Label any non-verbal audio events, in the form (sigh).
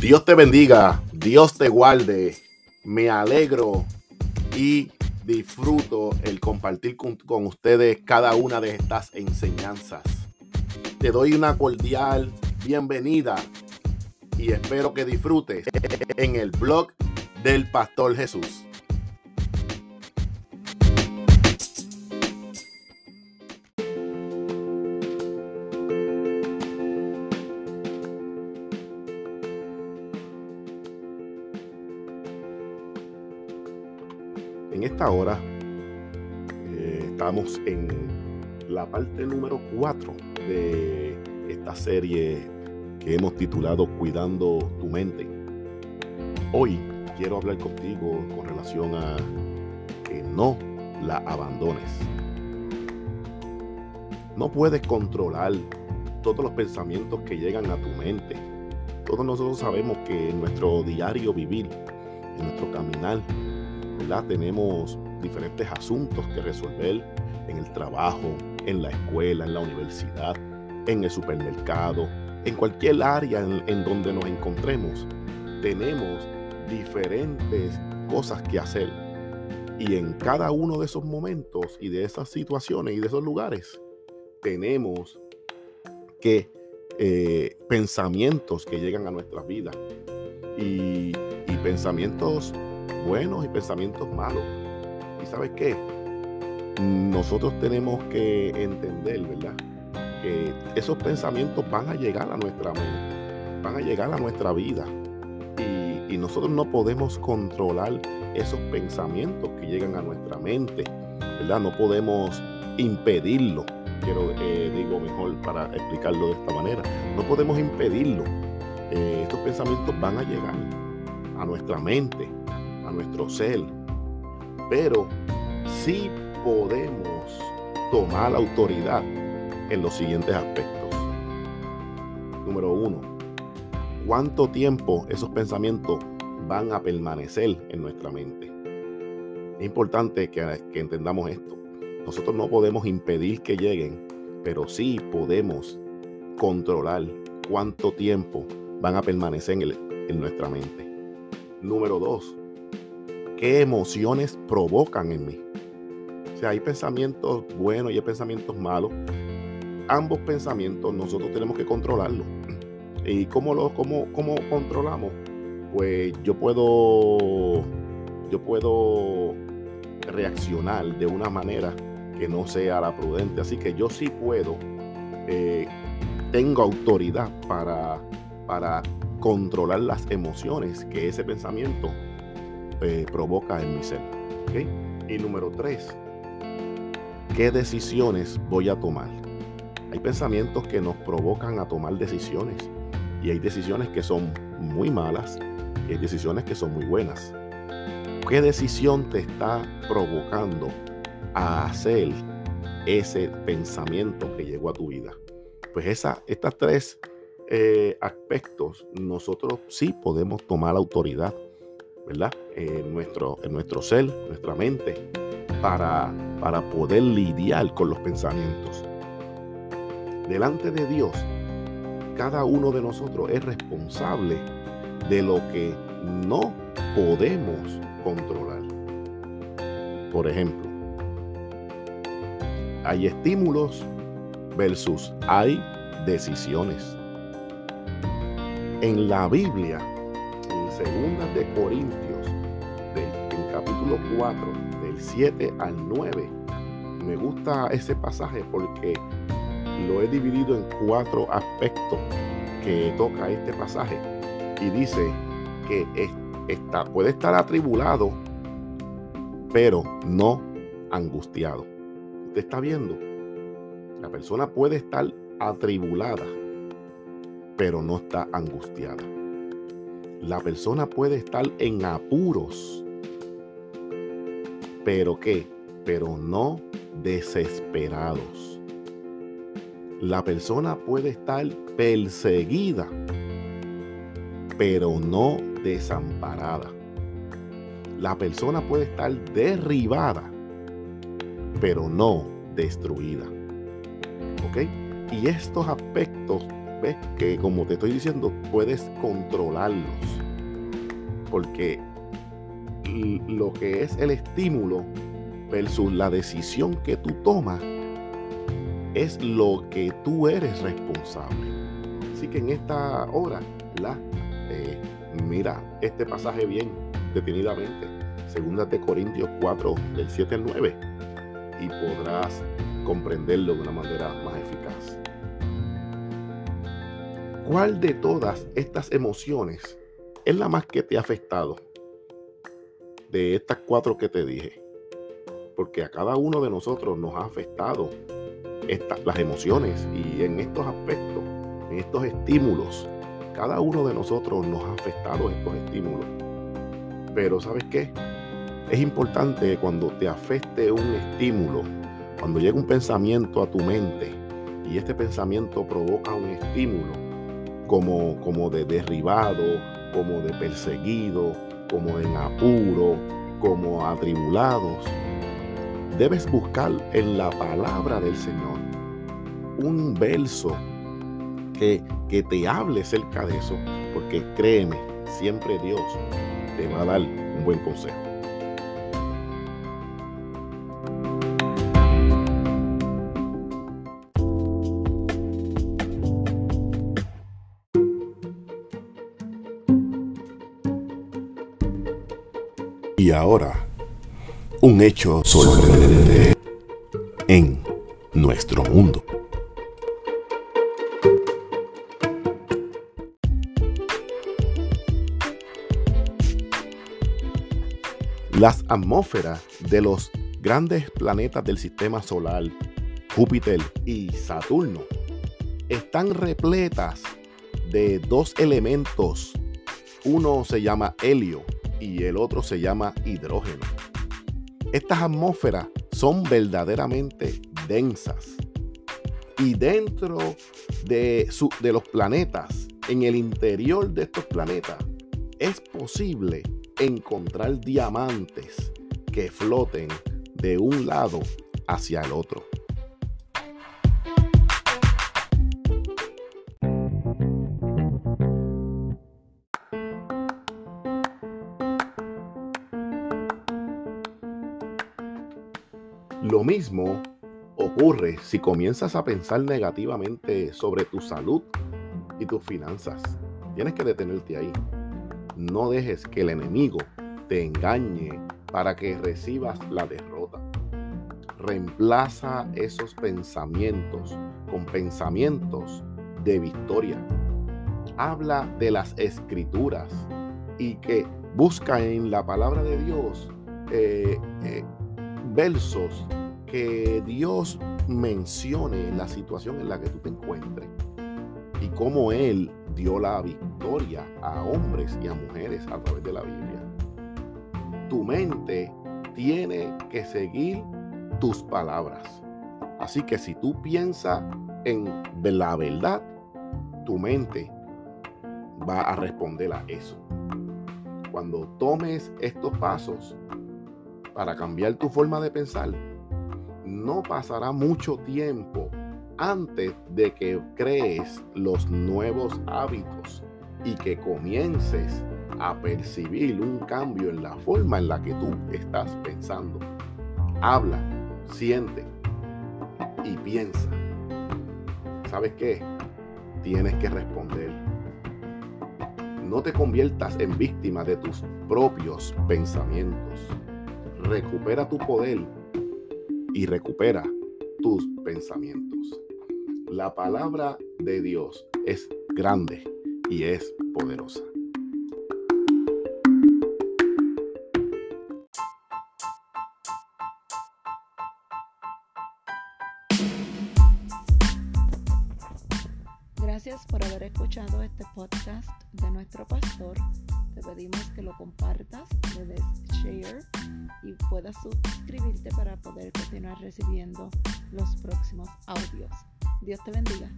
Dios te bendiga, Dios te guarde. Me alegro y disfruto el compartir con, ustedes cada una de estas enseñanzas. Te doy una cordial bienvenida y espero que disfrutes en el blog del Pastor Jesús. En esta hora eh, estamos en la parte número 4 de esta serie que hemos titulado Cuidando tu mente. Hoy quiero hablar contigo con relación a que no la abandones. No puedes controlar todos los pensamientos que llegan a tu mente. Todos nosotros sabemos que en nuestro diario vivir, en nuestro caminar, tenemos diferentes asuntos que resolver en el trabajo, en la escuela, en la universidad, en el supermercado, en cualquier área en, donde nos encontremos. Tenemos diferentes cosas que hacer. Y en cada uno de esos momentos y de esas situaciones y de esos lugares, tenemos que eh, pensamientos que llegan a nuestra vida. Y, y pensamientos buenos y pensamientos malos. ¿Y sabes qué? Nosotros tenemos que entender, ¿verdad? Que esos pensamientos van a llegar a nuestra mente, van a llegar a nuestra vida. Y, nosotros no podemos controlar esos pensamientos que llegan a nuestra mente, ¿verdad? No podemos impedirlo. Quiero, eh, digo mejor para explicarlo de esta manera. No podemos impedirlo. Eh, estos pensamientos van a llegar a nuestra mente, nuestro ser, pero sí podemos tomar la autoridad en los siguientes aspectos. Número uno, ¿cuánto tiempo esos pensamientos van a permanecer en nuestra mente? Es importante que, entendamos esto. Nosotros no podemos impedir que lleguen, pero sí podemos controlar cuánto tiempo van a permanecer en, en nuestra mente. Número dos, qué emociones provocan en mí. O sea, hay pensamientos buenos y hay pensamientos malos. Ambos pensamientos nosotros tenemos que controlarlos. (clears throat) ¿Y cómo, lo, cómo, cómo controlamos? Pues yo puedo, yo puedo reaccionar de una manera que no sea la prudente. Así que yo sí puedo, eh, tengo autoridad para, para controlar las emociones que ese pensamiento eh, provoca en mi ser. Y número tres, ¿qué decisiones voy a tomar? Hay pensamientos que nos provocan a tomar decisiones y hay decisiones que son muy malas y hay decisiones que son muy buenas. ¿Qué decisión te está provocando a hacer ese pensamiento que llegó a tu vida? Pues esa, estas tres eh, aspectos nosotros sí podemos tomar autoridad ¿verdad? En nuestro, en nuestro ser, nuestra mente, para, para poder lidiar con los pensamientos. Delante de Dios, cada uno de nosotros es responsable de lo que no podemos controlar. Por ejemplo, hay estímulos versus hay decisiones. En la Biblia Segunda de Corintios, del, capítulo 4, del 7 al 9. Me gusta ese pasaje porque lo he dividido en cuatro aspectos que toca este pasaje. Y dice que está, puede estar atribulado, pero no angustiado. Usted está viendo, la persona puede estar atribulada, pero no está angustiada la persona puede estar en apuros, pero ¿qué? Pero no desesperados. La persona puede estar perseguida, pero no desamparada. La persona puede estar derribada, pero no destruida. ¿Ok? Y estos aspectos ves que como te estoy diciendo, puedes controlarlos. Porque lo que es el estímulo versus la decisión que tú tomas es lo que tú eres responsable. Así que en esta hora, la, eh, mira este pasaje bien detenidamente. Segunda de Corintios 4, del 7 al 9. Y podrás comprenderlo de una manera más. ¿Cuál de todas estas emociones es la más que te ha afectado? De estas cuatro que te dije. Porque a cada uno de nosotros nos ha afectado las emociones y en estos aspectos, en estos estímulos, cada uno de nosotros nos ha afectado estos estímulos. Pero ¿sabes qué? Es importante cuando te afecte un estímulo, cuando llega un pensamiento a tu mente y este pensamiento provoca un estímulo como, como de derribado, como de perseguido, como en apuro, como atribulados, debes buscar en la palabra del Señor un verso que, que te hable cerca de eso, porque créeme, siempre Dios te va a dar un buen consejo. Y ahora un hecho sorprendente en nuestro mundo. Las atmósferas de los grandes planetas del sistema solar, Júpiter y Saturno, están repletas de dos elementos. Uno se llama helio y el otro se llama hidrógeno. Estas atmósferas son verdaderamente densas. Y dentro de, de los planetas, en el interior de estos planetas, es posible encontrar diamantes que floten de un lado hacia el otro. Mismo ocurre si comienzas a pensar negativamente sobre tu salud y tus finanzas. Tienes que detenerte ahí. No dejes que el enemigo te engañe para que recibas la derrota. Reemplaza esos pensamientos con pensamientos de victoria. Habla de las escrituras y que busca en la palabra de Dios eh, eh, versos que Dios mencione la situación en la que tú te encuentres y cómo Él dio la victoria a hombres y a mujeres a través de la Biblia. Tu mente tiene que seguir tus palabras. Así que si tú piensas en la verdad, tu mente va a responder a eso. Cuando tomes estos pasos, para cambiar tu forma de pensar, no pasará mucho tiempo antes de que crees los nuevos hábitos y que comiences a percibir un cambio en la forma en la que tú estás pensando. Habla, siente y piensa. ¿Sabes qué? Tienes que responder. No te conviertas en víctima de tus propios pensamientos recupera tu poder y recupera tus pensamientos. La palabra de Dios es grande y es poderosa. Gracias por haber escuchado este podcast de nuestro pastor. Te pedimos que lo compartas, le des share y puedas suscribirte para poder continuar recibiendo los próximos audios. Dios te bendiga.